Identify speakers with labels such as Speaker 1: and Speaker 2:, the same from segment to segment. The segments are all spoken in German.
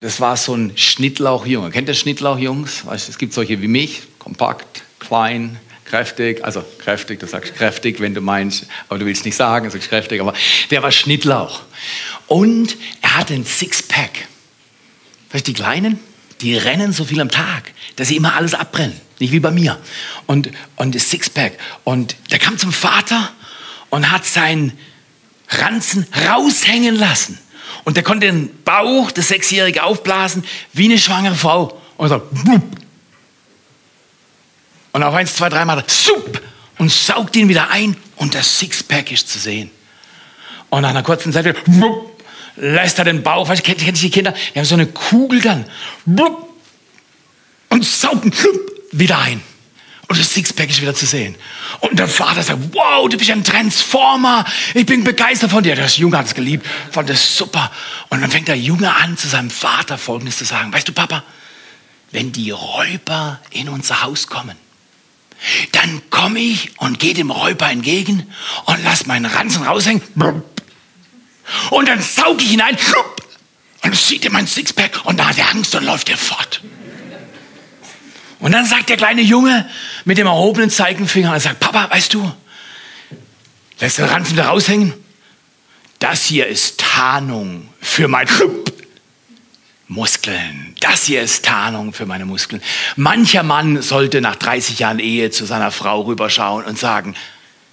Speaker 1: Das war so ein Schnittlauchjunge. Kennt ihr Schnittlauchjungs? Weißt, es gibt solche wie mich, kompakt, klein, kräftig, also kräftig, du sagst kräftig, wenn du meinst, aber du willst nicht sagen, du sagst kräftig, aber der war Schnittlauch. Und er hatte ein Sixpack. Weißt du, die Kleinen, die rennen so viel am Tag, dass sie immer alles abbrennen. Nicht wie bei mir. Und, und das Sixpack. Und der kam zum Vater und hat seinen Ranzen raushängen lassen. Und der konnte den Bauch des Sechsjährigen aufblasen wie eine schwangere Frau. Und so, und auf eins, zwei, drei Mal, sup, und saugt ihn wieder ein und das Sixpack ist zu sehen. Und nach einer kurzen Zeit wupp, lässt er den Bauch, weißt, kennt, kennt die Kinder, die haben so eine Kugel dann, wupp, und saugt ihn wieder ein. Und das Sixpack ist wieder zu sehen. Und der Vater sagt, wow, du bist ein Transformer. Ich bin begeistert von dir. Der Junge hat es geliebt, fand das super. Und dann fängt der Junge an, zu seinem Vater Folgendes zu sagen. Weißt du, Papa, wenn die Räuber in unser Haus kommen, dann komme ich und gehe dem Räuber entgegen und lass meinen Ranzen raushängen. Und dann sauge ich ihn ein und sieht er mein Sixpack und da hat er Angst und läuft er fort. Und dann sagt der kleine Junge mit dem erhobenen Zeigenfinger, er sagt, Papa, weißt du, lässt den Ranzen wieder raushängen? Das hier ist Tarnung für mein Muskeln. Das hier ist Tarnung für meine Muskeln. Mancher Mann sollte nach 30 Jahren Ehe zu seiner Frau rüberschauen und sagen,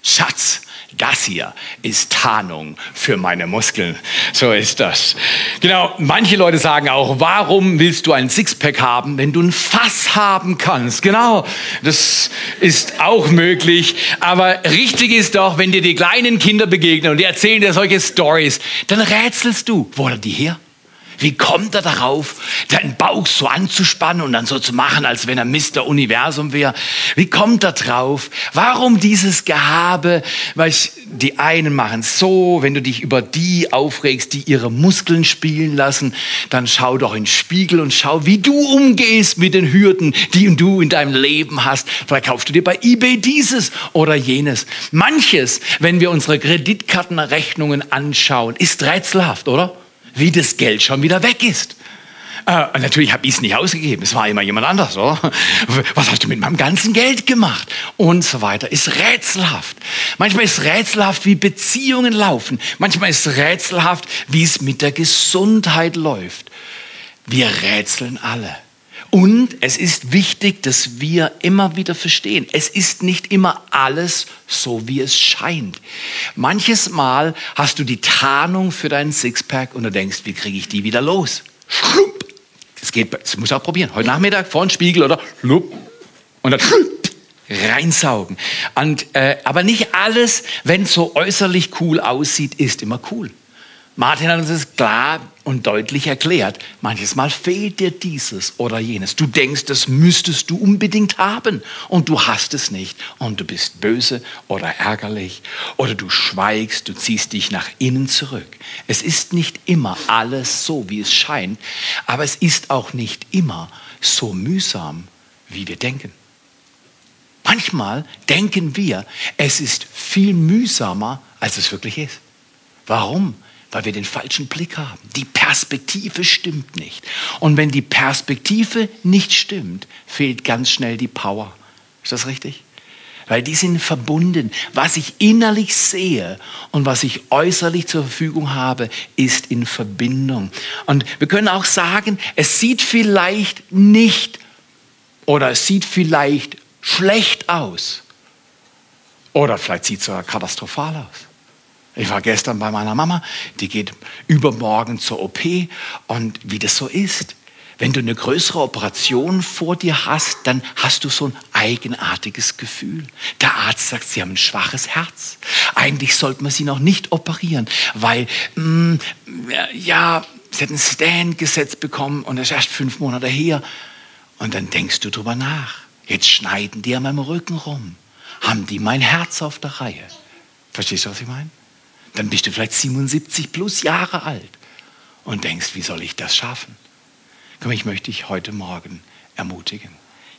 Speaker 1: Schatz, das hier ist Tarnung für meine Muskeln. So ist das. Genau, manche Leute sagen auch, warum willst du ein Sixpack haben, wenn du ein Fass haben kannst? Genau, das ist auch möglich. Aber richtig ist doch, wenn dir die kleinen Kinder begegnen und die erzählen dir solche Stories, dann rätselst du, wo hat die her? Wie kommt er darauf, seinen Bauch so anzuspannen und dann so zu machen, als wenn er Mr. Universum wäre? Wie kommt er drauf? Warum dieses Gehabe? Weil die einen machen so, wenn du dich über die aufregst, die ihre Muskeln spielen lassen, dann schau doch in den Spiegel und schau, wie du umgehst mit den Hürden, die du in deinem Leben hast. Vielleicht kaufst du dir bei eBay dieses oder jenes. Manches, wenn wir unsere Kreditkartenrechnungen anschauen, ist rätselhaft, oder? Wie das Geld schon wieder weg ist. Äh, natürlich habe ich es nicht ausgegeben, es war immer jemand anders. Oder? Was hast du mit meinem ganzen Geld gemacht? Und so weiter. Ist rätselhaft. Manchmal ist rätselhaft, wie Beziehungen laufen. Manchmal ist rätselhaft, wie es mit der Gesundheit läuft. Wir rätseln alle. Und es ist wichtig, dass wir immer wieder verstehen, es ist nicht immer alles so, wie es scheint. Manches Mal hast du die Tarnung für deinen Sixpack und du denkst, wie kriege ich die wieder los? Das geht, das muss auch probieren. Heute Nachmittag vor den Spiegel oder und dann reinsaugen. Und, äh, aber nicht alles, wenn es so äußerlich cool aussieht, ist immer cool. Martin hat uns das klar und deutlich erklärt. Manches Mal fehlt dir dieses oder jenes. Du denkst, das müsstest du unbedingt haben und du hast es nicht. Und du bist böse oder ärgerlich oder du schweigst, du ziehst dich nach innen zurück. Es ist nicht immer alles so, wie es scheint, aber es ist auch nicht immer so mühsam, wie wir denken. Manchmal denken wir, es ist viel mühsamer, als es wirklich ist. Warum? Weil wir den falschen Blick haben. Die Perspektive stimmt nicht. Und wenn die Perspektive nicht stimmt, fehlt ganz schnell die Power. Ist das richtig? Weil die sind verbunden. Was ich innerlich sehe und was ich äußerlich zur Verfügung habe, ist in Verbindung. Und wir können auch sagen, es sieht vielleicht nicht oder es sieht vielleicht schlecht aus. Oder vielleicht sieht es sogar katastrophal aus. Ich war gestern bei meiner Mama, die geht übermorgen zur OP und wie das so ist. Wenn du eine größere Operation vor dir hast, dann hast du so ein eigenartiges Gefühl. Der Arzt sagt, sie haben ein schwaches Herz. Eigentlich sollte man sie noch nicht operieren, weil, mh, mm, ja, sie hat einen Stand gesetzt bekommen und das ist erst fünf Monate her. Und dann denkst du drüber nach. Jetzt schneiden die an meinem Rücken rum. Haben die mein Herz auf der Reihe? Verstehst du, was ich meine? Dann bist du vielleicht 77 plus Jahre alt und denkst, wie soll ich das schaffen? Komm, ich möchte dich heute Morgen ermutigen.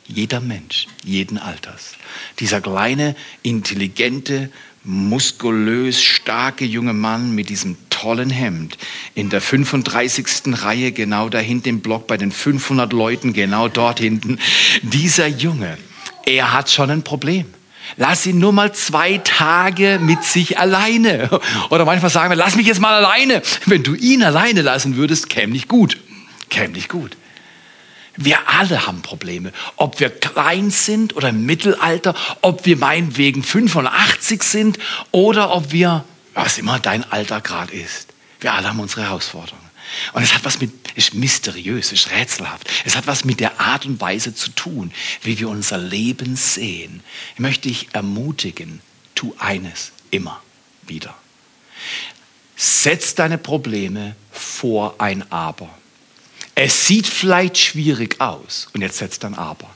Speaker 1: Jeder Mensch, jeden Alters, dieser kleine, intelligente, muskulös, starke junge Mann mit diesem tollen Hemd in der 35. Reihe, genau da hinten im Block bei den 500 Leuten, genau dort hinten. Dieser Junge, er hat schon ein Problem. Lass ihn nur mal zwei Tage mit sich alleine. Oder manchmal sagen wir, lass mich jetzt mal alleine. Wenn du ihn alleine lassen würdest, käme nicht gut. Käme nicht gut. Wir alle haben Probleme. Ob wir klein sind oder im Mittelalter, ob wir meinetwegen 85 sind oder ob wir, was immer dein Alter gerade ist. Wir alle haben unsere Herausforderungen. Und es hat was mit, ist mysteriös, ist rätselhaft. Es hat was mit der Art und Weise zu tun, wie wir unser Leben sehen. Ich möchte dich ermutigen, tu eines immer wieder. Setz deine Probleme vor ein Aber. Es sieht vielleicht schwierig aus. Und jetzt setzt dann Aber.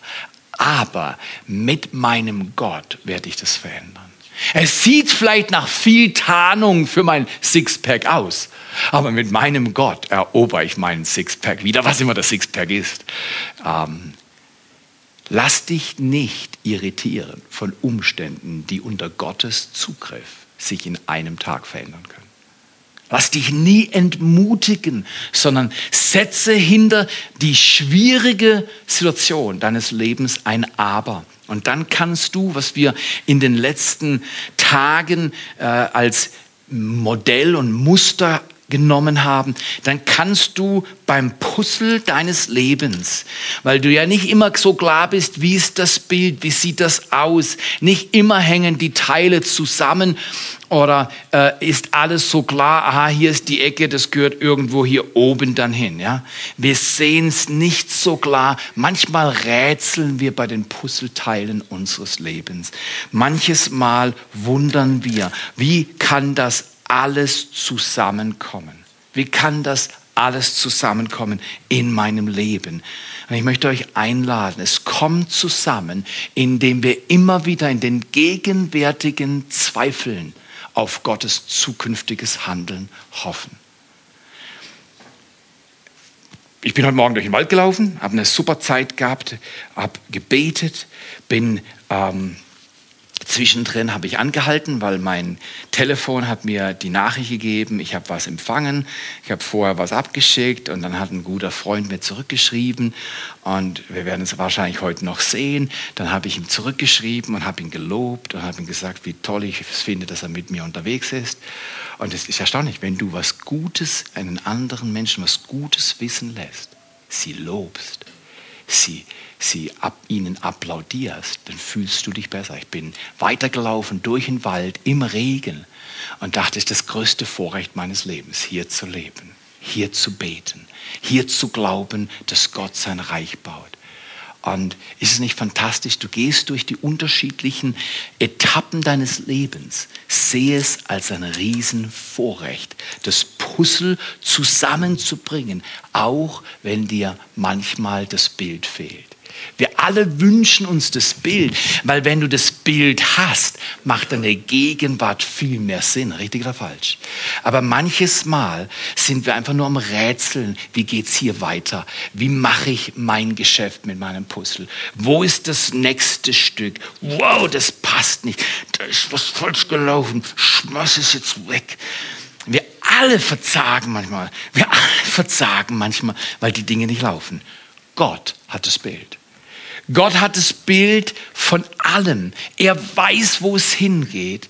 Speaker 1: Aber mit meinem Gott werde ich das verändern. Es sieht vielleicht nach viel Tarnung für mein Sixpack aus, aber mit meinem Gott erober ich meinen Sixpack wieder, was immer das Sixpack ist. Ähm, lass dich nicht irritieren von Umständen, die unter Gottes Zugriff sich in einem Tag verändern können. Lass dich nie entmutigen, sondern setze hinter die schwierige Situation deines Lebens ein Aber. Und dann kannst du, was wir in den letzten Tagen äh, als Modell und Muster genommen haben, dann kannst du beim Puzzle deines Lebens, weil du ja nicht immer so klar bist, wie ist das Bild, wie sieht das aus, nicht immer hängen die Teile zusammen oder äh, ist alles so klar, aha, hier ist die Ecke, das gehört irgendwo hier oben dann hin. Ja? Wir sehen es nicht so klar. Manchmal rätseln wir bei den Puzzleteilen unseres Lebens. Manches Mal wundern wir, wie kann das alles zusammenkommen? Wie kann das alles zusammenkommen in meinem Leben? Und ich möchte euch einladen, es kommt zusammen, indem wir immer wieder in den gegenwärtigen Zweifeln auf Gottes zukünftiges Handeln hoffen. Ich bin heute Morgen durch den Wald gelaufen, habe eine super Zeit gehabt, habe gebetet, bin ähm, Zwischendrin habe ich angehalten, weil mein Telefon hat mir die Nachricht gegeben, ich habe was empfangen, ich habe vorher was abgeschickt und dann hat ein guter Freund mir zurückgeschrieben und wir werden es wahrscheinlich heute noch sehen. Dann habe ich ihm zurückgeschrieben und habe ihn gelobt und habe ihm gesagt, wie toll ich es finde, dass er mit mir unterwegs ist. Und es ist erstaunlich, wenn du was Gutes, einen anderen Menschen was Gutes wissen lässt, sie lobst, sie sie ab, ihnen applaudierst, dann fühlst du dich besser. Ich bin weitergelaufen durch den Wald im Regen und dachte, es ist das größte Vorrecht meines Lebens, hier zu leben, hier zu beten, hier zu glauben, dass Gott sein Reich baut. Und ist es nicht fantastisch? Du gehst durch die unterschiedlichen Etappen deines Lebens, sehe es als ein Riesenvorrecht, das Puzzle zusammenzubringen, auch wenn dir manchmal das Bild fehlt. Wir alle wünschen uns das Bild, weil wenn du das Bild hast, macht deine Gegenwart viel mehr Sinn, richtig oder falsch. Aber manches Mal sind wir einfach nur am Rätseln, wie geht's hier weiter? Wie mache ich mein Geschäft mit meinem Puzzle? Wo ist das nächste Stück? Wow, das passt nicht. Da ist was falsch gelaufen. Schmeiß es jetzt weg. Wir alle verzagen manchmal. Wir alle verzagen manchmal, weil die Dinge nicht laufen. Gott hat das Bild. Gott hat das Bild von allem. Er weiß, wo es hingeht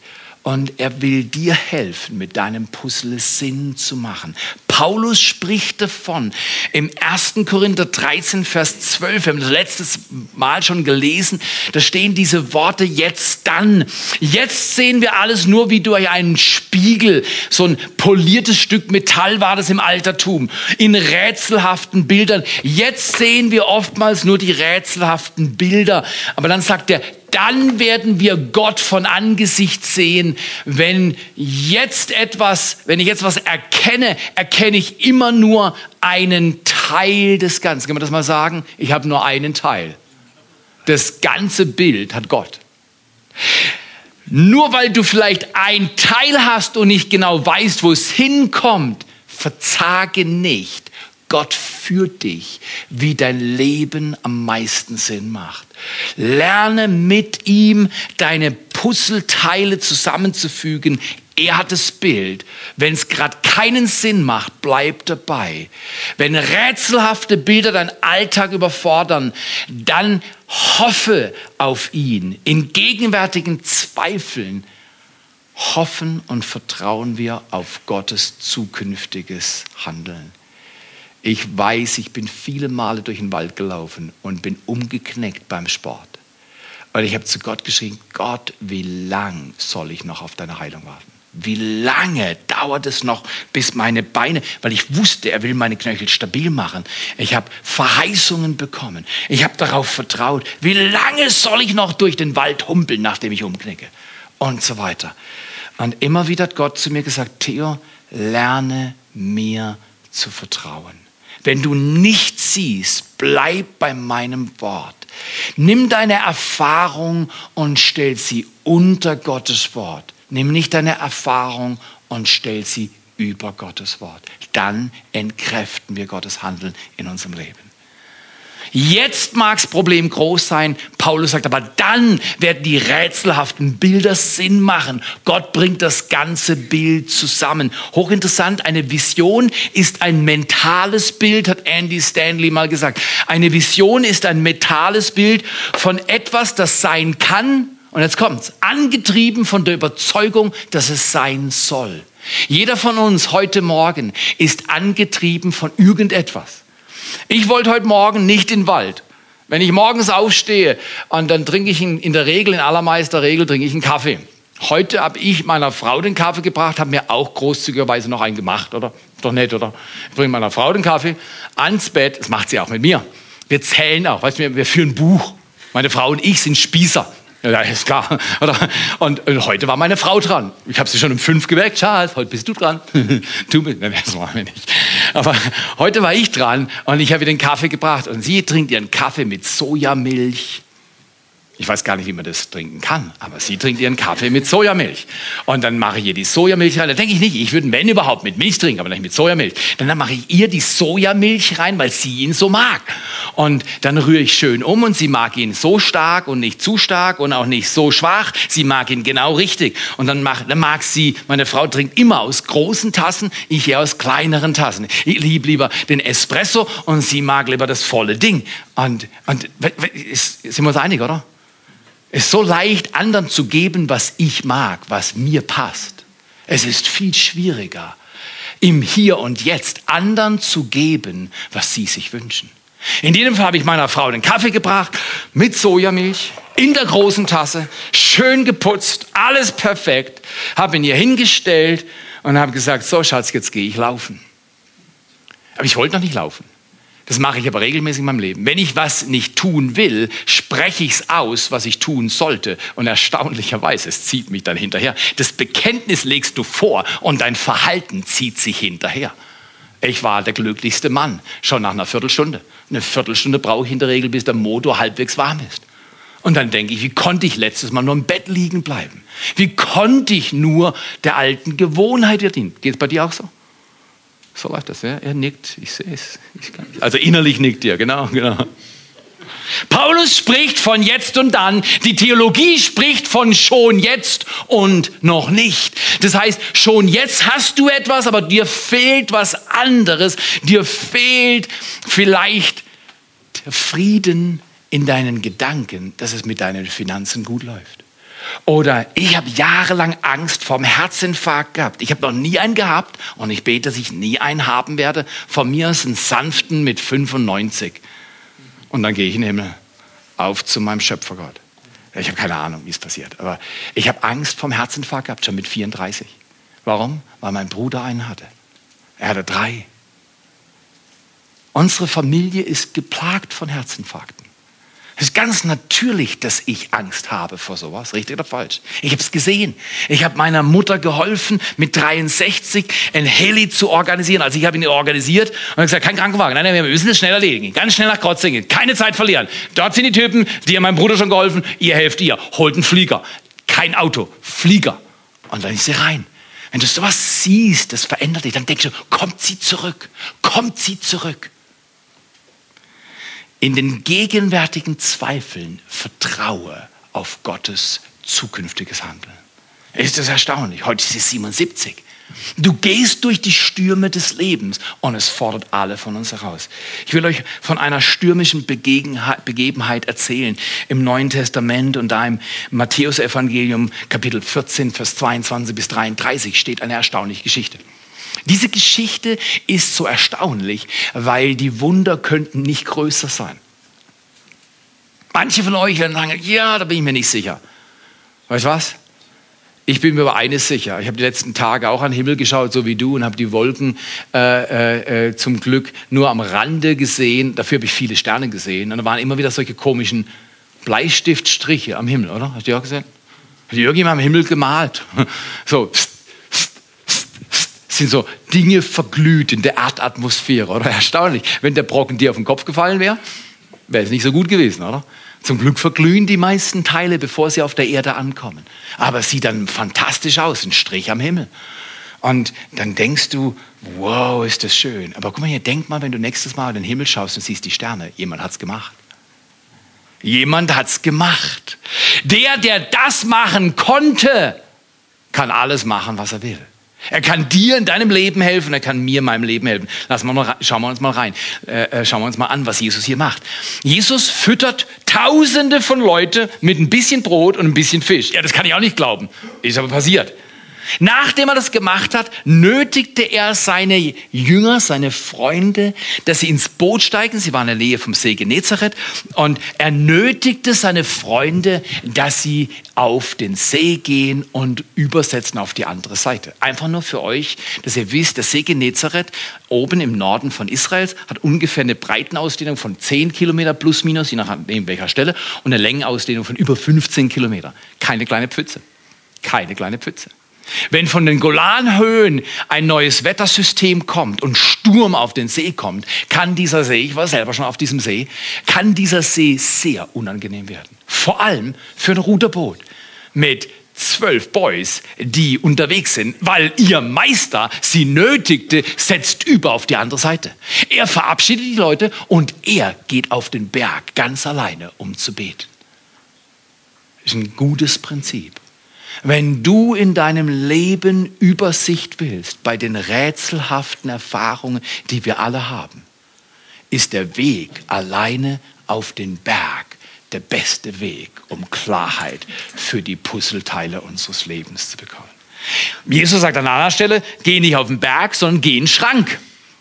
Speaker 1: und er will dir helfen, mit deinem Puzzle Sinn zu machen. Paulus spricht davon im 1. Korinther 13, Vers 12. Wir haben das letztes Mal schon gelesen. Da stehen diese Worte jetzt dann. Jetzt sehen wir alles nur wie durch einen Spiegel. So ein poliertes Stück Metall war das im Altertum. In rätselhaften Bildern. Jetzt sehen wir oftmals nur die rätselhaften Bilder. Aber dann sagt er, dann werden wir Gott von Angesicht sehen. Wenn jetzt etwas, wenn ich jetzt was erkenne, erkenne ich immer nur einen Teil des Ganzen. Kann man das mal sagen? Ich habe nur einen Teil. Das ganze Bild hat Gott. Nur weil du vielleicht ein Teil hast und nicht genau weißt, wo es hinkommt, verzage nicht. Gott führt dich, wie dein Leben am meisten Sinn macht. Lerne mit ihm deine Puzzleteile zusammenzufügen er hat das Bild. Wenn es gerade keinen Sinn macht, bleib dabei. Wenn rätselhafte Bilder deinen Alltag überfordern, dann hoffe auf ihn. In gegenwärtigen Zweifeln hoffen und vertrauen wir auf Gottes zukünftiges Handeln. Ich weiß, ich bin viele Male durch den Wald gelaufen und bin umgeknickt beim Sport. Weil ich habe zu Gott geschrien, Gott, wie lang soll ich noch auf deine Heilung warten? Wie lange dauert es noch, bis meine Beine, weil ich wusste, er will meine Knöchel stabil machen. Ich habe Verheißungen bekommen. Ich habe darauf vertraut. Wie lange soll ich noch durch den Wald humpeln, nachdem ich umknicke? Und so weiter. Und immer wieder hat Gott zu mir gesagt, Theo, lerne mir zu vertrauen. Wenn du nichts siehst, bleib bei meinem Wort. Nimm deine Erfahrung und stell sie unter Gottes Wort. Nimm nicht deine Erfahrung und stell sie über Gottes Wort. Dann entkräften wir Gottes Handeln in unserem Leben. Jetzt mag das Problem groß sein. Paulus sagt, aber dann werden die rätselhaften Bilder Sinn machen. Gott bringt das ganze Bild zusammen. Hochinteressant, eine Vision ist ein mentales Bild, hat Andy Stanley mal gesagt. Eine Vision ist ein mentales Bild von etwas, das sein kann. Und jetzt kommt's. Angetrieben von der Überzeugung, dass es sein soll. Jeder von uns heute Morgen ist angetrieben von irgendetwas. Ich wollte heute Morgen nicht in den Wald. Wenn ich morgens aufstehe und dann trinke ich in, in der Regel, in allermeister Regel, trinke ich einen Kaffee. Heute habe ich meiner Frau den Kaffee gebracht, habe mir auch großzügigerweise noch einen gemacht, oder? Doch nett, oder? Ich bringe meiner Frau den Kaffee ans Bett, das macht sie auch mit mir. Wir zählen auch, weißt du, wir führen Buch. Meine Frau und ich sind Spießer. Ja, ist klar. Und, und, heute war meine Frau dran. Ich habe sie schon um fünf geweckt. Charles, heute bist du dran. du bist, das machen wir nicht. Aber heute war ich dran und ich habe ihr den Kaffee gebracht. Und sie trinkt ihren Kaffee mit Sojamilch ich weiß gar nicht, wie man das trinken kann, aber sie trinkt ihren Kaffee mit Sojamilch. Und dann mache ich ihr die Sojamilch rein. Da denke ich nicht, ich würde, wenn überhaupt, mit Milch trinken, aber nicht mit Sojamilch. Dann, mache ich ihr die Sojamilch rein, weil sie ihn so mag. Und dann rühre ich schön um und sie mag ihn so stark und nicht zu stark und auch nicht so schwach. Sie mag ihn genau richtig. Und dann, mach, dann mag sie, meine Frau trinkt immer aus großen Tassen, ich eher aus kleineren Tassen. Ich liebe lieber den Espresso und sie mag lieber das volle Ding. Und, und sind wir uns einig, oder? Es ist so leicht, anderen zu geben, was ich mag, was mir passt. Es ist viel schwieriger, im Hier und Jetzt anderen zu geben, was sie sich wünschen. In jedem Fall habe ich meiner Frau den Kaffee gebracht mit Sojamilch in der großen Tasse, schön geputzt, alles perfekt, habe ihn ihr hingestellt und habe gesagt, so Schatz, jetzt gehe ich laufen. Aber ich wollte noch nicht laufen. Das mache ich aber regelmäßig in meinem Leben. Wenn ich was nicht tun will, spreche ich es aus, was ich tun sollte. Und erstaunlicherweise, es zieht mich dann hinterher. Das Bekenntnis legst du vor und dein Verhalten zieht sich hinterher. Ich war der glücklichste Mann, schon nach einer Viertelstunde. Eine Viertelstunde brauche ich in der Regel, bis der Motor halbwegs warm ist. Und dann denke ich, wie konnte ich letztes Mal nur im Bett liegen bleiben? Wie konnte ich nur der alten Gewohnheit dienen? Geht es bei dir auch so? So läuft das, ja? Er nickt, ich sehe es. Also innerlich nickt er, genau, genau. Paulus spricht von jetzt und dann. Die Theologie spricht von schon jetzt und noch nicht. Das heißt, schon jetzt hast du etwas, aber dir fehlt was anderes. Dir fehlt vielleicht der Frieden in deinen Gedanken, dass es mit deinen Finanzen gut läuft. Oder ich habe jahrelang Angst vorm Herzinfarkt gehabt. Ich habe noch nie einen gehabt und ich bete, dass ich nie einen haben werde. Von mir ist ein sanften mit 95. Und dann gehe ich in den Himmel auf zu meinem Schöpfergott. Ich habe keine Ahnung, wie es passiert. Aber ich habe Angst vorm Herzinfarkt gehabt, schon mit 34. Warum? Weil mein Bruder einen hatte. Er hatte drei. Unsere Familie ist geplagt von Herzinfarkten. Es ist ganz natürlich, dass ich Angst habe vor sowas, richtig oder falsch. Ich habe es gesehen. Ich habe meiner Mutter geholfen, mit 63 ein Heli zu organisieren. Also ich habe ihn organisiert und gesagt, kein Krankenwagen. Nein, nein, wir müssen es schnell erledigen. Ganz schnell nach Krotzingen. Keine Zeit verlieren. Dort sind die Typen, die haben meinem Bruder schon geholfen. Ihr helft ihr. Holt einen Flieger. Kein Auto. Flieger. Und dann ist sie rein. Wenn du sowas siehst, das verändert dich, dann denkst du, kommt sie zurück. Kommt sie zurück. In den gegenwärtigen Zweifeln vertraue auf Gottes zukünftiges Handeln. Ist das erstaunlich? Heute ist es 77. Du gehst durch die Stürme des Lebens und es fordert alle von uns heraus. Ich will euch von einer stürmischen Begebenheit erzählen im Neuen Testament und da im Matthäusevangelium Kapitel 14, Vers 22 bis 33 steht eine erstaunliche Geschichte. Diese Geschichte ist so erstaunlich, weil die Wunder könnten nicht größer sein. Manche von euch werden sagen, ja, da bin ich mir nicht sicher. Weißt du was? Ich bin mir über eines sicher. Ich habe die letzten Tage auch an den Himmel geschaut, so wie du, und habe die Wolken äh, äh, äh, zum Glück nur am Rande gesehen. Dafür habe ich viele Sterne gesehen. Und da waren immer wieder solche komischen Bleistiftstriche am Himmel, oder? Hast du die auch gesehen? Hat die irgendjemand am Himmel gemalt? So, sind so Dinge verglüht in der Erdatmosphäre, oder? Erstaunlich. Wenn der Brocken dir auf den Kopf gefallen wäre, wäre es nicht so gut gewesen, oder? Zum Glück verglühen die meisten Teile, bevor sie auf der Erde ankommen. Aber es sieht dann fantastisch aus, ein Strich am Himmel. Und dann denkst du, wow, ist das schön. Aber guck mal hier, denk mal, wenn du nächstes Mal in den Himmel schaust und siehst die Sterne. Jemand hat's gemacht. Jemand hat's gemacht. Der, der das machen konnte, kann alles machen, was er will. Er kann dir in deinem Leben helfen, er kann mir in meinem Leben helfen. Lass mal noch, schauen wir uns mal rein. Äh, äh, schauen wir uns mal an, was Jesus hier macht. Jesus füttert Tausende von Leuten mit ein bisschen Brot und ein bisschen Fisch. Ja, das kann ich auch nicht glauben. Ist aber passiert. Nachdem er das gemacht hat, nötigte er seine Jünger, seine Freunde, dass sie ins Boot steigen. Sie waren in der Nähe vom See Genezareth. Und er nötigte seine Freunde, dass sie auf den See gehen und übersetzen auf die andere Seite. Einfach nur für euch, dass ihr wisst, der See Genezareth oben im Norden von Israels hat ungefähr eine Breitenausdehnung von 10 Kilometer plus minus, je nachdem welcher Stelle, und eine Längenausdehnung von über 15 Kilometer. Keine kleine Pfütze. Keine kleine Pfütze. Wenn von den Golanhöhen ein neues Wettersystem kommt und Sturm auf den See kommt, kann dieser See, ich war selber schon auf diesem See, kann dieser See sehr unangenehm werden. Vor allem für ein Ruderboot mit zwölf Boys, die unterwegs sind, weil ihr Meister sie nötigte, setzt über auf die andere Seite. Er verabschiedet die Leute und er geht auf den Berg ganz alleine, um zu beten. Das ist ein gutes Prinzip. Wenn du in deinem Leben Übersicht willst bei den rätselhaften Erfahrungen, die wir alle haben, ist der Weg alleine auf den Berg der beste Weg, um Klarheit für die Puzzleteile unseres Lebens zu bekommen. Jesus sagt an einer Stelle, geh nicht auf den Berg, sondern geh in den Schrank.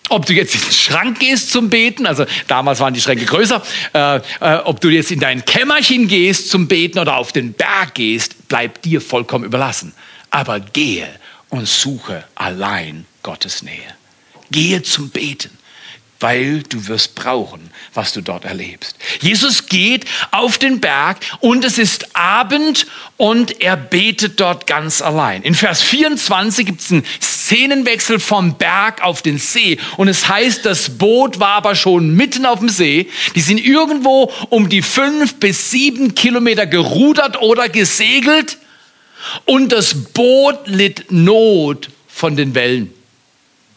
Speaker 1: Ob du jetzt in den Schrank gehst zum Beten, also damals waren die Schränke größer, äh, äh, ob du jetzt in dein Kämmerchen gehst zum Beten oder auf den Berg gehst, bleibt dir vollkommen überlassen. Aber gehe und suche allein Gottes Nähe. Gehe zum Beten weil du wirst brauchen, was du dort erlebst. Jesus geht auf den Berg und es ist Abend und er betet dort ganz allein. In Vers 24 gibt es einen Szenenwechsel vom Berg auf den See und es heißt, das Boot war aber schon mitten auf dem See. Die sind irgendwo um die fünf bis sieben Kilometer gerudert oder gesegelt und das Boot litt Not von den Wellen.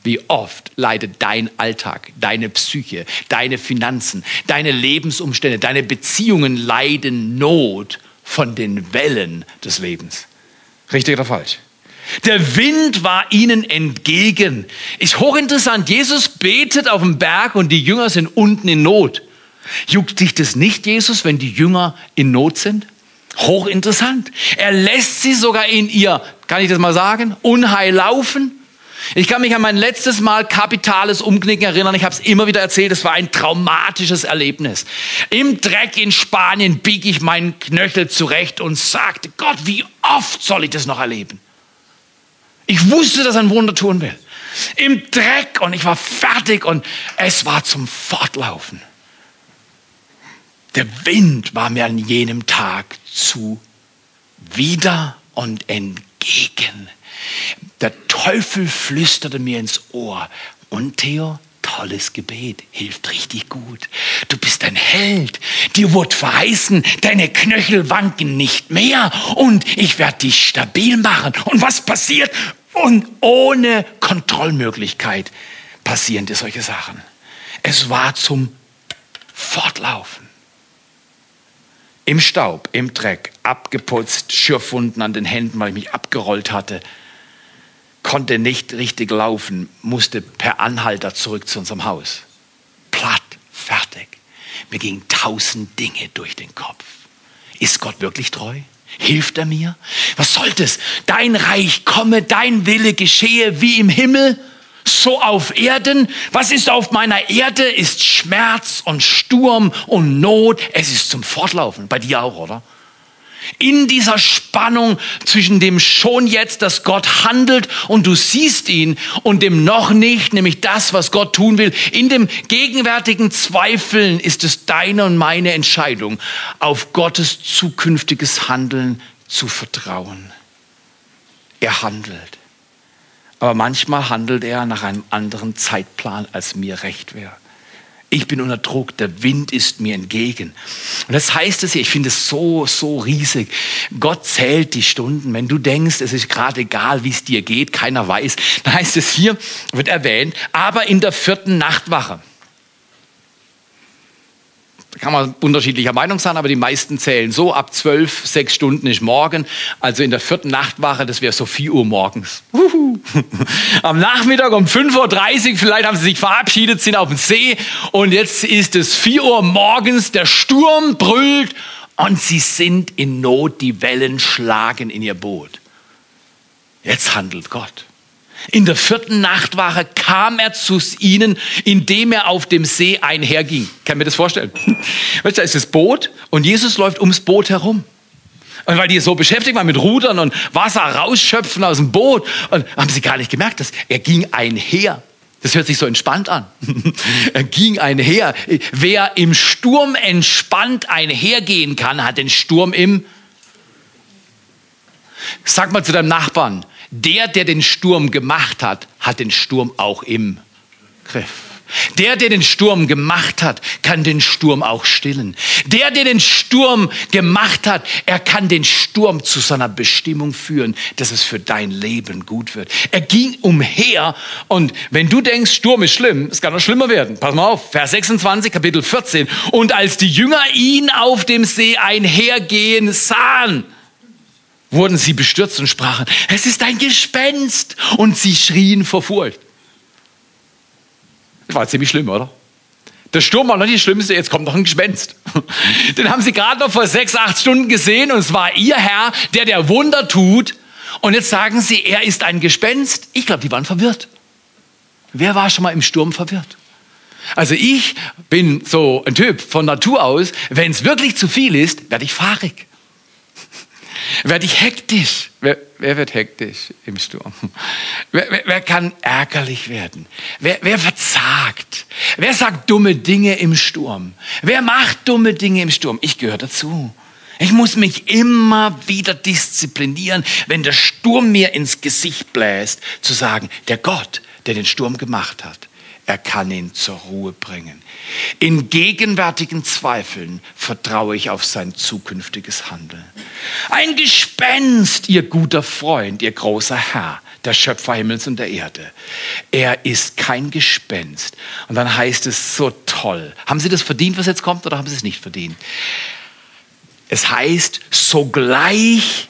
Speaker 1: Wie oft leidet dein Alltag, deine Psyche, deine Finanzen, deine Lebensumstände, deine Beziehungen leiden Not von den Wellen des Lebens. Richtig oder falsch? Der Wind war ihnen entgegen. Ist hochinteressant. Jesus betet auf dem Berg und die Jünger sind unten in Not. Juckt dich das nicht, Jesus, wenn die Jünger in Not sind? Hochinteressant. Er lässt sie sogar in ihr, kann ich das mal sagen, Unheil laufen. Ich kann mich an mein letztes Mal kapitales Umknicken erinnern. Ich habe es immer wieder erzählt. Es war ein traumatisches Erlebnis. Im Dreck in Spanien biege ich meinen Knöchel zurecht und sagte, Gott, wie oft soll ich das noch erleben? Ich wusste, dass ein Wunder tun will. Im Dreck und ich war fertig und es war zum Fortlaufen. Der Wind war mir an jenem Tag zu wieder und entgegen. Der Teufel flüsterte mir ins Ohr. Und Theo, tolles Gebet, hilft richtig gut. Du bist ein Held. Dir wurde verheißen, deine Knöchel wanken nicht mehr und ich werde dich stabil machen. Und was passiert? Und ohne Kontrollmöglichkeit passieren dir solche Sachen. Es war zum Fortlaufen. Im Staub, im Dreck, abgeputzt, Schürfwunden an den Händen, weil ich mich abgerollt hatte, konnte nicht richtig laufen, musste per Anhalter zurück zu unserem Haus. Platt, fertig. Mir gingen tausend Dinge durch den Kopf. Ist Gott wirklich treu? Hilft er mir? Was soll das? Dein Reich komme, dein Wille geschehe wie im Himmel, so auf Erden. Was ist auf meiner Erde? Ist Schmerz und Sturm und Not. Es ist zum Fortlaufen. Bei dir auch, oder? In dieser Spannung zwischen dem schon jetzt, dass Gott handelt und du siehst ihn und dem noch nicht, nämlich das, was Gott tun will. In dem gegenwärtigen Zweifeln ist es deine und meine Entscheidung, auf Gottes zukünftiges Handeln zu vertrauen. Er handelt. Aber manchmal handelt er nach einem anderen Zeitplan, als mir recht wäre. Ich bin unter Druck, der Wind ist mir entgegen. Und das heißt es hier, ich finde es so, so riesig. Gott zählt die Stunden. Wenn du denkst, es ist gerade egal, wie es dir geht, keiner weiß, dann heißt es hier, wird erwähnt, aber in der vierten Nachtwache. Da kann man unterschiedlicher Meinung sein, aber die meisten zählen so, ab zwölf, sechs Stunden ist morgen. Also in der vierten Nachtwache, das wäre so vier Uhr morgens. Uhu. Am Nachmittag um 5.30 Uhr, vielleicht haben sie sich verabschiedet, sind auf dem See und jetzt ist es vier Uhr morgens, der Sturm brüllt und sie sind in Not, die Wellen schlagen in ihr Boot. Jetzt handelt Gott. In der vierten Nachtwache kam er zu ihnen, indem er auf dem See einherging. Kann mir das vorstellen? Weißt du, da ist das Boot und Jesus läuft ums Boot herum. Und weil die so beschäftigt waren mit Rudern und Wasser rausschöpfen aus dem Boot, und haben sie gar nicht gemerkt, dass er ging einher. Das hört sich so entspannt an. er ging einher. Wer im Sturm entspannt einhergehen kann, hat den Sturm im. Sag mal zu deinem Nachbarn, der, der den Sturm gemacht hat, hat den Sturm auch im Griff. Der, der den Sturm gemacht hat, kann den Sturm auch stillen. Der, der den Sturm gemacht hat, er kann den Sturm zu seiner Bestimmung führen, dass es für dein Leben gut wird. Er ging umher und wenn du denkst, Sturm ist schlimm, es kann noch schlimmer werden. Pass mal auf, Vers 26, Kapitel 14. Und als die Jünger ihn auf dem See einhergehen sahen, wurden sie bestürzt und sprachen, es ist ein Gespenst. Und sie schrien vor Furcht. Das war ziemlich schlimm, oder? Der Sturm war noch nicht das Schlimmste, jetzt kommt noch ein Gespenst. Den haben sie gerade noch vor sechs, acht Stunden gesehen und es war ihr Herr, der der Wunder tut. Und jetzt sagen sie, er ist ein Gespenst. Ich glaube, die waren verwirrt. Wer war schon mal im Sturm verwirrt? Also ich bin so ein Typ von Natur aus, wenn es wirklich zu viel ist, werde ich fahrig werde ich hektisch. Wer, wer, wird hektisch im Sturm? Wer, wer, wer kann ärgerlich werden? Wer, wer verzagt? Wer sagt dumme Dinge im Sturm? Wer macht dumme Dinge im Sturm? Ich gehöre dazu. Ich muss mich immer wieder disziplinieren, wenn der Sturm mir ins Gesicht bläst, zu sagen, der Gott, der den Sturm gemacht hat, er kann ihn zur Ruhe bringen. In gegenwärtigen Zweifeln vertraue ich auf sein zukünftiges Handeln. Ein Gespenst, ihr guter Freund, ihr großer Herr, der Schöpfer Himmels und der Erde. Er ist kein Gespenst. Und dann heißt es so toll. Haben Sie das verdient, was jetzt kommt, oder haben Sie es nicht verdient? Es heißt, sogleich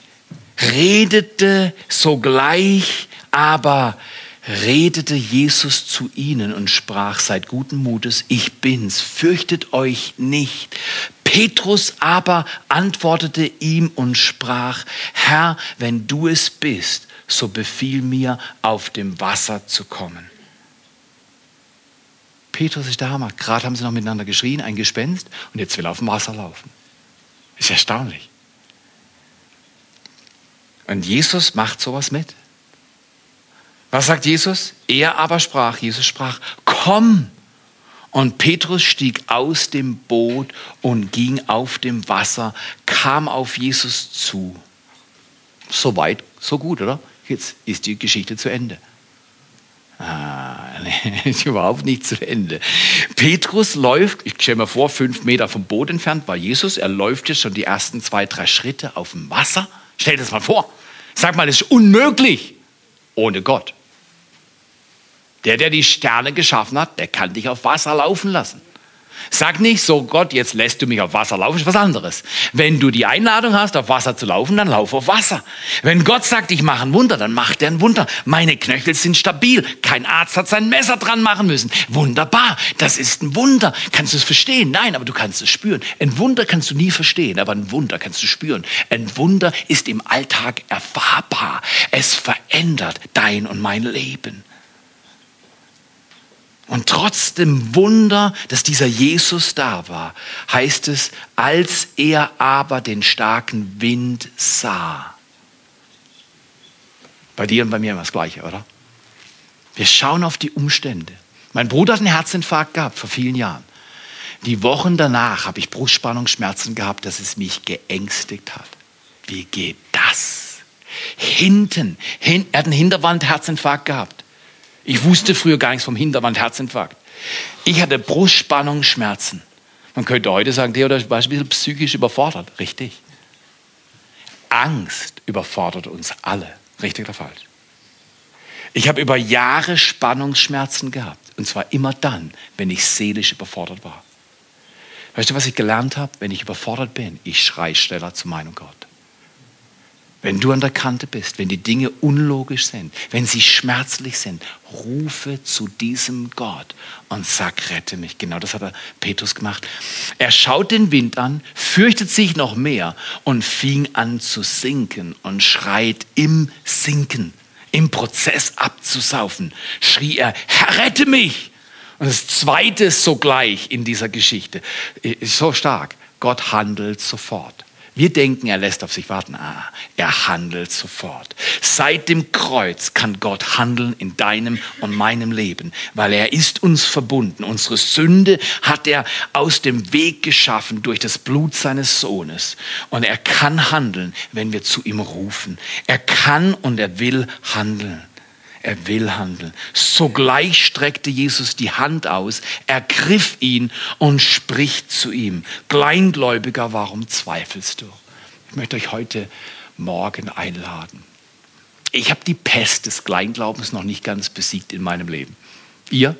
Speaker 1: redete, sogleich aber redete Jesus zu ihnen und sprach, seid guten Mutes, ich bin's, fürchtet euch nicht. Petrus aber antwortete ihm und sprach, Herr, wenn du es bist, so befiehl mir, auf dem Wasser zu kommen. Petrus ist der Hammer. Gerade haben sie noch miteinander geschrien, ein Gespenst, und jetzt will er auf dem Wasser laufen. Ist erstaunlich. Und Jesus macht sowas mit. Was sagt Jesus? Er aber sprach, Jesus sprach, komm. Und Petrus stieg aus dem Boot und ging auf dem Wasser, kam auf Jesus zu. So weit, so gut, oder? Jetzt ist die Geschichte zu Ende. Ah, nee, ist überhaupt nicht zu Ende. Petrus läuft, ich stelle mir vor, fünf Meter vom Boot entfernt war Jesus. Er läuft jetzt schon die ersten zwei, drei Schritte auf dem Wasser. Stell dir das mal vor. Sag mal, das ist unmöglich ohne Gott. Der, der die Sterne geschaffen hat, der kann dich auf Wasser laufen lassen. Sag nicht so, Gott, jetzt lässt du mich auf Wasser laufen, ist was anderes. Wenn du die Einladung hast, auf Wasser zu laufen, dann lauf auf Wasser. Wenn Gott sagt, ich mache ein Wunder, dann macht er ein Wunder. Meine Knöchel sind stabil. Kein Arzt hat sein Messer dran machen müssen. Wunderbar. Das ist ein Wunder. Kannst du es verstehen? Nein, aber du kannst es spüren. Ein Wunder kannst du nie verstehen, aber ein Wunder kannst du spüren. Ein Wunder ist im Alltag erfahrbar. Es verändert dein und mein Leben. Und trotz dem Wunder, dass dieser Jesus da war, heißt es, als er aber den starken Wind sah. Bei dir und bei mir immer das Gleiche, oder? Wir schauen auf die Umstände. Mein Bruder hat einen Herzinfarkt gehabt vor vielen Jahren. Die Wochen danach habe ich Brustspannungsschmerzen gehabt, dass es mich geängstigt hat. Wie geht das? Hinten, hin, er hat einen Hinterwand-Herzinfarkt gehabt. Ich wusste früher gar nichts vom Hinterwand Herzinfarkt. Ich hatte Brustspannungsschmerzen. Man könnte heute sagen, der war ein bisschen psychisch überfordert. Richtig. Angst überfordert uns alle. Richtig oder falsch? Ich habe über Jahre Spannungsschmerzen gehabt. Und zwar immer dann, wenn ich seelisch überfordert war. Weißt du, was ich gelernt habe? Wenn ich überfordert bin, ich schreie schneller zu meinem Gott. Wenn du an der Kante bist, wenn die Dinge unlogisch sind, wenn sie schmerzlich sind, rufe zu diesem Gott und sag, rette mich. Genau das hat er Petrus gemacht. Er schaut den Wind an, fürchtet sich noch mehr und fing an zu sinken und schreit im Sinken, im Prozess abzusaufen, schrie er, Herr, rette mich. Und das zweite sogleich in dieser Geschichte, ist so stark. Gott handelt sofort. Wir denken, er lässt auf sich warten. Ah, er handelt sofort. Seit dem Kreuz kann Gott handeln in deinem und meinem Leben, weil er ist uns verbunden. Unsere Sünde hat er aus dem Weg geschaffen durch das Blut seines Sohnes. Und er kann handeln, wenn wir zu ihm rufen. Er kann und er will handeln. Er will handeln. Sogleich streckte Jesus die Hand aus, ergriff ihn und spricht zu ihm. Kleingläubiger, warum zweifelst du? Ich möchte euch heute Morgen einladen. Ich habe die Pest des Kleinglaubens noch nicht ganz besiegt in meinem Leben. Ihr?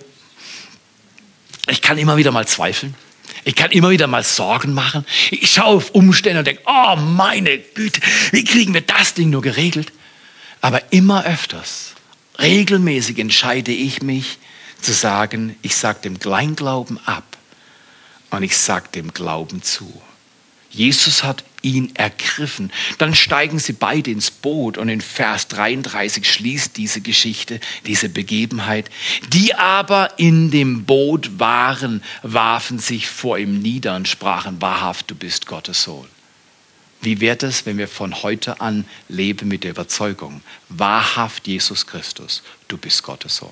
Speaker 1: Ich kann immer wieder mal zweifeln. Ich kann immer wieder mal Sorgen machen. Ich schaue auf Umstände und denke, oh meine Güte, wie kriegen wir das Ding nur geregelt? Aber immer öfters regelmäßig entscheide ich mich zu sagen, ich sage dem Kleinglauben ab und ich sage dem Glauben zu. Jesus hat ihn ergriffen. Dann steigen sie beide ins Boot und in Vers 33 schließt diese Geschichte, diese Begebenheit. Die aber in dem Boot waren, warfen sich vor ihm nieder und sprachen, wahrhaft, du bist Gottes Sohn. Wie wird es, wenn wir von heute an leben mit der Überzeugung, wahrhaft Jesus Christus, du bist Gottes Sohn?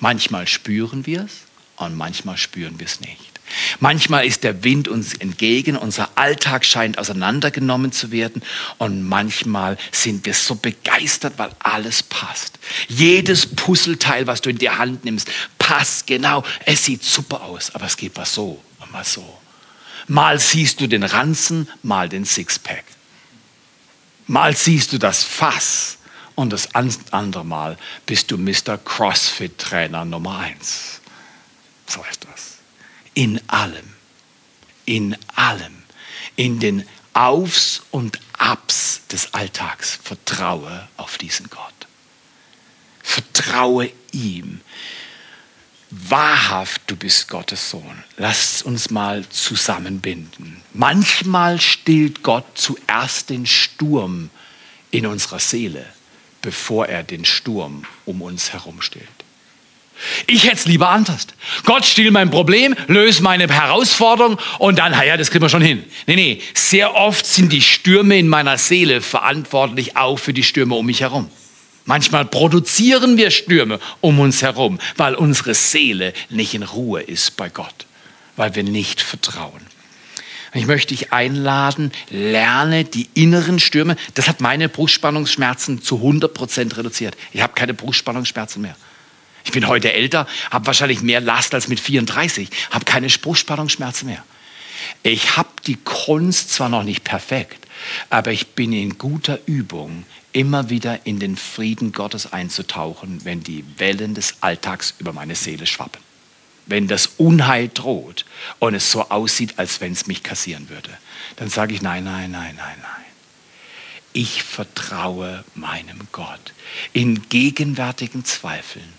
Speaker 1: Manchmal spüren wir es und manchmal spüren wir es nicht. Manchmal ist der Wind uns entgegen, unser Alltag scheint auseinandergenommen zu werden und manchmal sind wir so begeistert, weil alles passt. Jedes Puzzleteil, was du in die Hand nimmst, passt genau. Es sieht super aus, aber es geht mal so und mal so. Mal siehst du den Ranzen, mal den Sixpack. Mal siehst du das Fass und das andere Mal bist du Mr. CrossFit-Trainer Nummer eins. So ist das. In allem, in allem, in den Aufs und Abs des Alltags vertraue auf diesen Gott. Vertraue ihm wahrhaft, du bist Gottes Sohn. Lasst uns mal zusammenbinden. Manchmal stillt Gott zuerst den Sturm in unserer Seele, bevor er den Sturm um uns herum stillt. Ich hätte es lieber anders. Gott still mein Problem, löse meine Herausforderung und dann, ja, das kriegen wir schon hin. Nee, nee, sehr oft sind die Stürme in meiner Seele verantwortlich auch für die Stürme um mich herum. Manchmal produzieren wir Stürme um uns herum, weil unsere Seele nicht in Ruhe ist bei Gott, weil wir nicht vertrauen. Ich möchte dich einladen, lerne die inneren Stürme. Das hat meine Brustspannungsschmerzen zu 100 Prozent reduziert. Ich habe keine Brustspannungsschmerzen mehr. Ich bin heute älter, habe wahrscheinlich mehr Last als mit 34, habe keine Brustspannungsschmerzen mehr. Ich habe die Kunst zwar noch nicht perfekt, aber ich bin in guter Übung, immer wieder in den Frieden Gottes einzutauchen, wenn die Wellen des Alltags über meine Seele schwappen. wenn das Unheil droht und es so aussieht, als wenn es mich kassieren würde. Dann sage ich, nein, nein, nein, nein, nein. Ich vertraue meinem Gott. In gegenwärtigen Zweifeln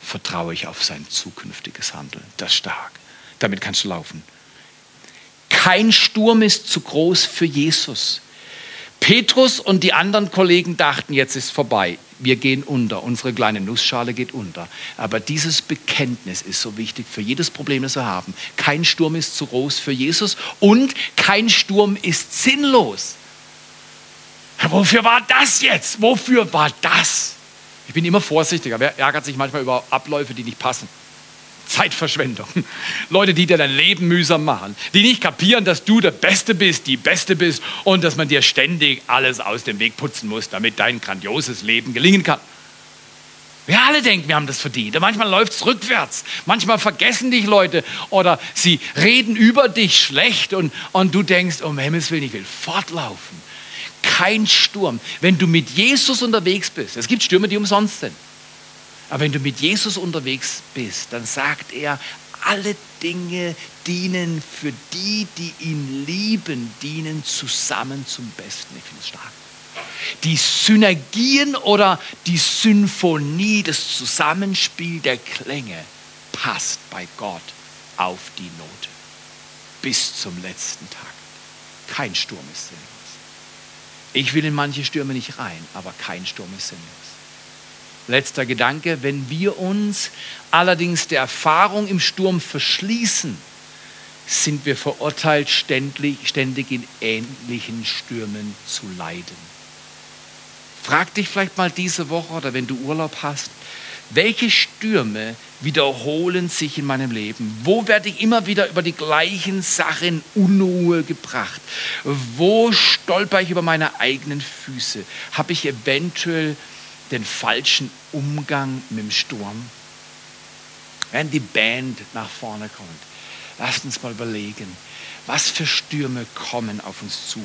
Speaker 1: vertraue ich auf sein zukünftiges Handeln. Das stark. Damit kannst du laufen. Kein Sturm ist zu groß für Jesus. Petrus und die anderen Kollegen dachten, jetzt ist vorbei. Wir gehen unter. Unsere kleine Nussschale geht unter. Aber dieses Bekenntnis ist so wichtig für jedes Problem, das wir haben. Kein Sturm ist zu groß für Jesus und kein Sturm ist sinnlos. Wofür war das jetzt? Wofür war das? Ich bin immer vorsichtiger. Wer ärgert sich manchmal über Abläufe, die nicht passen? Zeitverschwendung. Leute, die dir dein Leben mühsam machen, die nicht kapieren, dass du der Beste bist, die Beste bist und dass man dir ständig alles aus dem Weg putzen muss, damit dein grandioses Leben gelingen kann. Wir alle denken, wir haben das verdient. Und manchmal läuft es rückwärts. Manchmal vergessen dich Leute oder sie reden über dich schlecht und, und du denkst, um Himmels Willen, ich will fortlaufen kein Sturm. Wenn du mit Jesus unterwegs bist, es gibt Stürme, die umsonst sind. Aber wenn du mit Jesus unterwegs bist, dann sagt er, alle Dinge dienen für die, die ihn lieben, dienen zusammen zum Besten. Ich finde es stark. Die Synergien oder die Symphonie, das Zusammenspiel der Klänge passt bei Gott auf die Note bis zum letzten Tag. Kein Sturm ist sinnlos. Ich will in manche Stürme nicht rein, aber kein Sturm ist sinnlos. Letzter Gedanke, wenn wir uns allerdings der Erfahrung im Sturm verschließen, sind wir verurteilt, ständig, in ähnlichen Stürmen zu leiden. Frag dich vielleicht mal diese Woche oder wenn du Urlaub hast, welche Stürme wiederholen sich in meinem Leben? Wo werde ich immer wieder über die gleichen Sachen Unruhe gebracht? Wo stolper ich über meine eigenen Füße? Habe ich eventuell den falschen Umgang mit dem Sturm? Wenn die Band nach vorne kommt, lasst uns mal überlegen, was für Stürme kommen auf uns zu.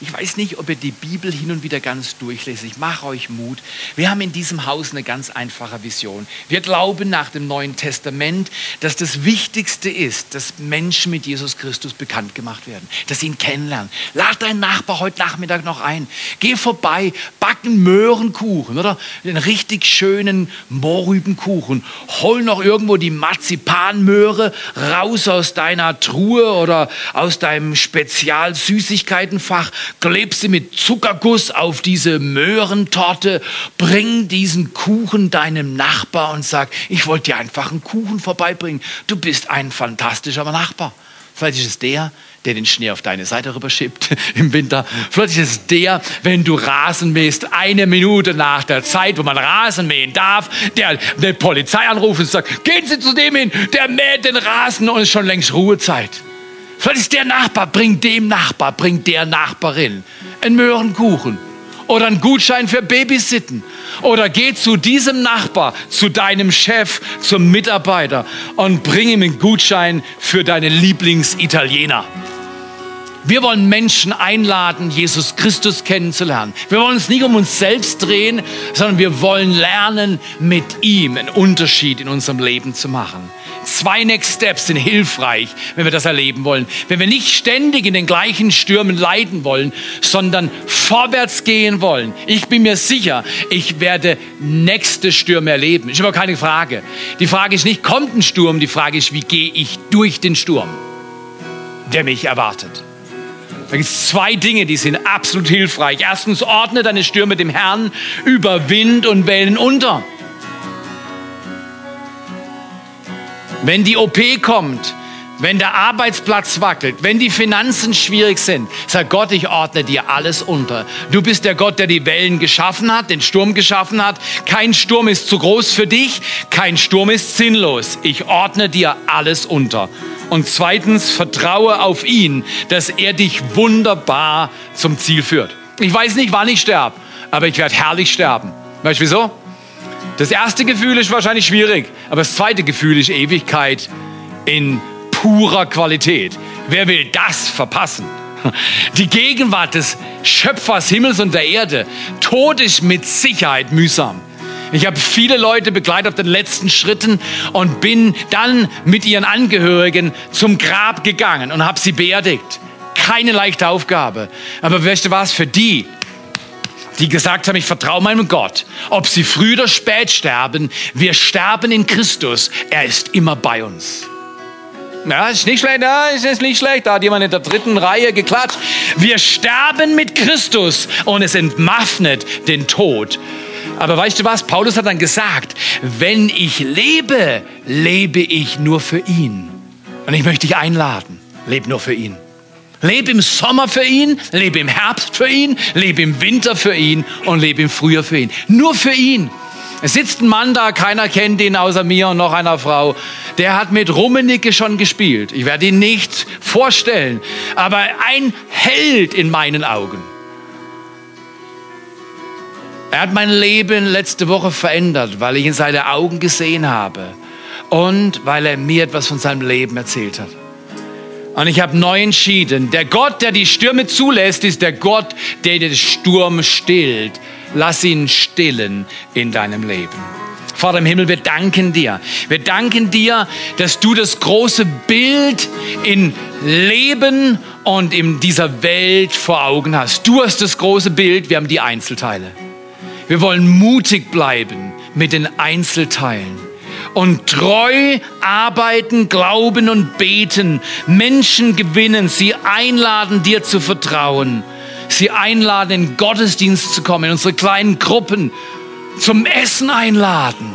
Speaker 1: Ich weiß nicht, ob ihr die Bibel hin und wieder ganz durchlest. Ich mache euch Mut. Wir haben in diesem Haus eine ganz einfache Vision. Wir glauben nach dem Neuen Testament, dass das Wichtigste ist, dass Menschen mit Jesus Christus bekannt gemacht werden, dass sie ihn kennenlernen. Lad deinen Nachbar heute Nachmittag noch ein. Geh vorbei, backen Möhrenkuchen oder einen richtig schönen Mohrrübenkuchen. Hol noch irgendwo die Marzipanmöhre raus aus deiner Truhe oder aus aus deinem Spezial-Süßigkeitenfach, kleb sie mit Zuckerguss auf diese Möhrentorte, bring diesen Kuchen deinem Nachbar und sag, ich wollte dir einfach einen Kuchen vorbeibringen. Du bist ein fantastischer Nachbar. Vielleicht ist es der, der den Schnee auf deine Seite rüberschiebt im Winter. Vielleicht ist es der, wenn du Rasen mähst, eine Minute nach der Zeit, wo man Rasen mähen darf, der eine Polizei anruft und sagt, gehen Sie zu dem hin, der mäht den Rasen und ist schon längst Ruhezeit. Vielleicht ist der Nachbar, bringt dem Nachbar, bringt der Nachbarin einen Möhrenkuchen oder einen Gutschein für Babysitten. Oder geh zu diesem Nachbar, zu deinem Chef, zum Mitarbeiter und bring ihm einen Gutschein für deine Lieblingsitaliener. Wir wollen Menschen einladen, Jesus Christus kennenzulernen. Wir wollen uns nicht um uns selbst drehen, sondern wir wollen lernen, mit ihm einen Unterschied in unserem Leben zu machen. Zwei Next Steps sind hilfreich, wenn wir das erleben wollen. Wenn wir nicht ständig in den gleichen Stürmen leiden wollen, sondern vorwärts gehen wollen. Ich bin mir sicher, ich werde nächste Stürme erleben. Ist aber keine Frage. Die Frage ist nicht, kommt ein Sturm? Die Frage ist, wie gehe ich durch den Sturm, der mich erwartet? Da gibt es zwei Dinge, die sind absolut hilfreich. Erstens, ordne deine Stürme dem Herrn über Wind und Wellen unter. Wenn die OP kommt, wenn der Arbeitsplatz wackelt, wenn die Finanzen schwierig sind, sagt Gott, ich ordne dir alles unter. Du bist der Gott, der die Wellen geschaffen hat, den Sturm geschaffen hat. Kein Sturm ist zu groß für dich, kein Sturm ist sinnlos. Ich ordne dir alles unter. Und zweitens, vertraue auf ihn, dass er dich wunderbar zum Ziel führt. Ich weiß nicht, wann ich sterbe, aber ich werde herrlich sterben. Weißt du wieso? Das erste Gefühl ist wahrscheinlich schwierig, aber das zweite Gefühl ist Ewigkeit in purer Qualität. Wer will das verpassen? Die Gegenwart des Schöpfers Himmels und der Erde. Tod ist mit Sicherheit mühsam. Ich habe viele Leute begleitet auf den letzten Schritten und bin dann mit ihren Angehörigen zum Grab gegangen und habe sie beerdigt. Keine leichte Aufgabe. Aber weißt du was, für die, die gesagt haben, ich vertraue meinem Gott, ob sie früh oder spät sterben, wir sterben in Christus, er ist immer bei uns. Ja, ist nicht schlecht, ja, ist nicht schlecht. Da hat jemand in der dritten Reihe geklatscht. Wir sterben mit Christus und es entwaffnet den Tod. Aber weißt du was? Paulus hat dann gesagt, wenn ich lebe, lebe ich nur für ihn. Und ich möchte dich einladen, lebe nur für ihn. Lebe im Sommer für ihn, lebe im Herbst für ihn, lebe im Winter für ihn und lebe im Frühjahr für ihn. Nur für ihn. Es sitzt ein Mann da, keiner kennt ihn außer mir und noch einer Frau. Der hat mit Rummenigge schon gespielt. Ich werde ihn nicht vorstellen, aber ein Held in meinen Augen. Er hat mein Leben letzte Woche verändert, weil ich in seine Augen gesehen habe und weil er mir etwas von seinem Leben erzählt hat. Und ich habe neu entschieden, der Gott, der die Stürme zulässt, ist der Gott, der den Sturm stillt. Lass ihn stillen in deinem Leben. Vater im Himmel, wir danken dir. Wir danken dir, dass du das große Bild in Leben und in dieser Welt vor Augen hast. Du hast das große Bild, wir haben die Einzelteile. Wir wollen mutig bleiben mit den Einzelteilen und treu arbeiten, glauben und beten, Menschen gewinnen, sie einladen, dir zu vertrauen, sie einladen, in Gottesdienst zu kommen, in unsere kleinen Gruppen, zum Essen einladen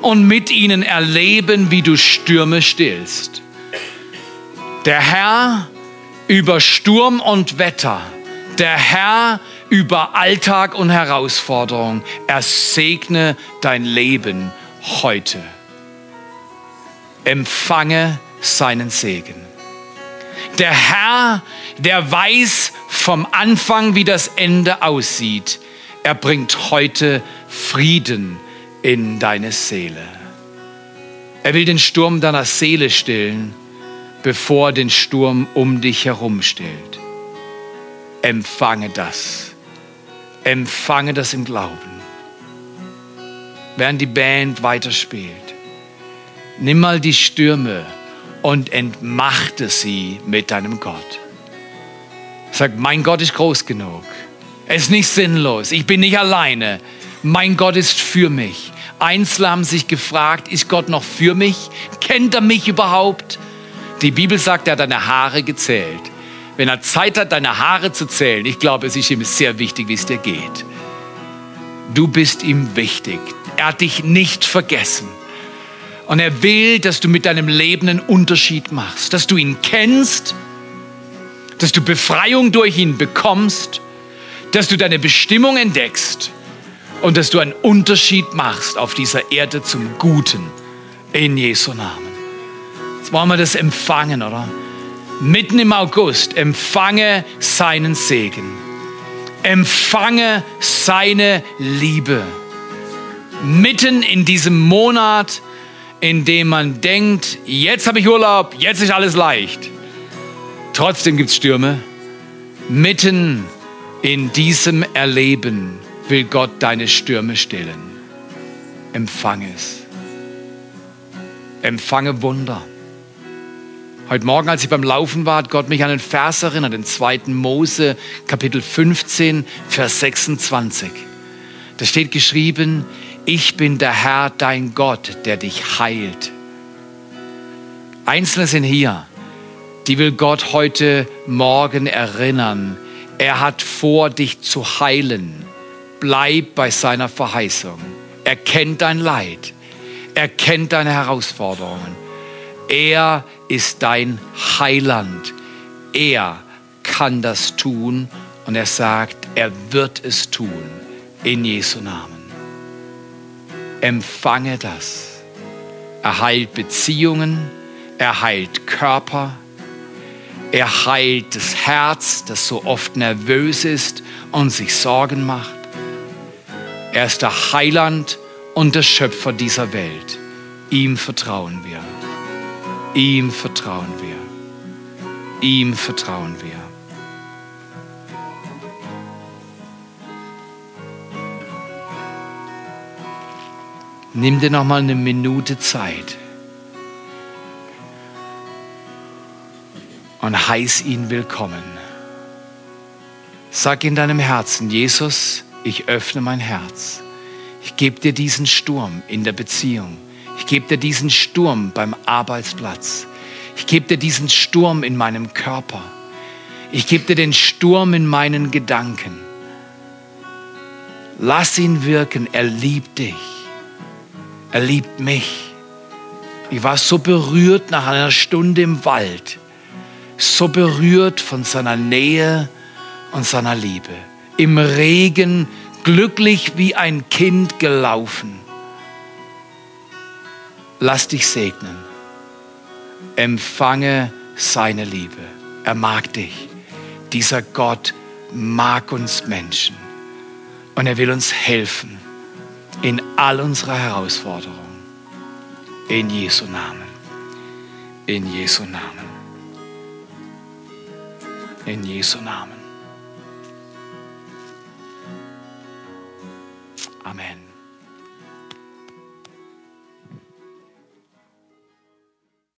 Speaker 1: und mit ihnen erleben, wie du Stürme stillst. Der Herr über Sturm und Wetter, der Herr über Alltag und Herausforderung. Er segne dein Leben heute. Empfange seinen Segen. Der Herr, der weiß vom Anfang, wie das Ende aussieht, er bringt heute Frieden in deine Seele. Er will den Sturm deiner Seele stillen, bevor er den Sturm um dich herum stillt. Empfange das. Empfange das im Glauben. Während die Band weiterspielt, nimm mal die Stürme und entmachte sie mit deinem Gott. Sag, mein Gott ist groß genug. Es ist nicht sinnlos. Ich bin nicht alleine. Mein Gott ist für mich. Einzelne haben sich gefragt, ist Gott noch für mich? Kennt er mich überhaupt? Die Bibel sagt, er hat deine Haare gezählt. Wenn er Zeit hat, deine Haare zu zählen, ich glaube, es ist ihm sehr wichtig, wie es dir geht. Du bist ihm wichtig. Er hat dich nicht vergessen. Und er will, dass du mit deinem Leben einen Unterschied machst, dass du ihn kennst, dass du Befreiung durch ihn bekommst, dass du deine Bestimmung entdeckst und dass du einen Unterschied machst auf dieser Erde zum Guten in Jesu Namen. Jetzt wollen wir das empfangen, oder? mitten im August, empfange seinen Segen. Empfange seine Liebe. Mitten in diesem Monat, in dem man denkt, jetzt habe ich Urlaub, jetzt ist alles leicht. Trotzdem gibt es Stürme. Mitten in diesem Erleben will Gott deine Stürme stillen. Empfange es. Empfange Wunder. Heute Morgen, als ich beim Laufen war, hat Gott mich an den Vers erinnert, den 2. Mose, Kapitel 15, Vers 26. Da steht geschrieben, ich bin der Herr, dein Gott, der dich heilt. Einzelne sind hier, die will Gott heute Morgen erinnern. Er hat vor, dich zu heilen. Bleib bei seiner Verheißung. Er kennt dein Leid. Er kennt deine Herausforderungen. Er ist dein Heiland. Er kann das tun und er sagt, er wird es tun in Jesu Namen. Empfange das. Er heilt Beziehungen, er heilt Körper, er heilt das Herz, das so oft nervös ist und sich Sorgen macht. Er ist der Heiland und der Schöpfer dieser Welt. Ihm vertrauen wir. Ihm vertrauen wir. Ihm vertrauen wir. Nimm dir noch mal eine Minute Zeit und heiß ihn willkommen. Sag in deinem Herzen, Jesus, ich öffne mein Herz. Ich gebe dir diesen Sturm in der Beziehung. Ich gebe dir diesen Sturm beim Arbeitsplatz. Ich gebe dir diesen Sturm in meinem Körper. Ich gebe dir den Sturm in meinen Gedanken. Lass ihn wirken. Er liebt dich. Er liebt mich. Ich war so berührt nach einer Stunde im Wald. So berührt von seiner Nähe und seiner Liebe. Im Regen glücklich wie ein Kind gelaufen. Lass dich segnen. Empfange seine Liebe. Er mag dich. Dieser Gott mag uns Menschen. Und er will uns helfen in all unserer Herausforderungen. In Jesu Namen. In Jesu Namen. In Jesu Namen. Amen.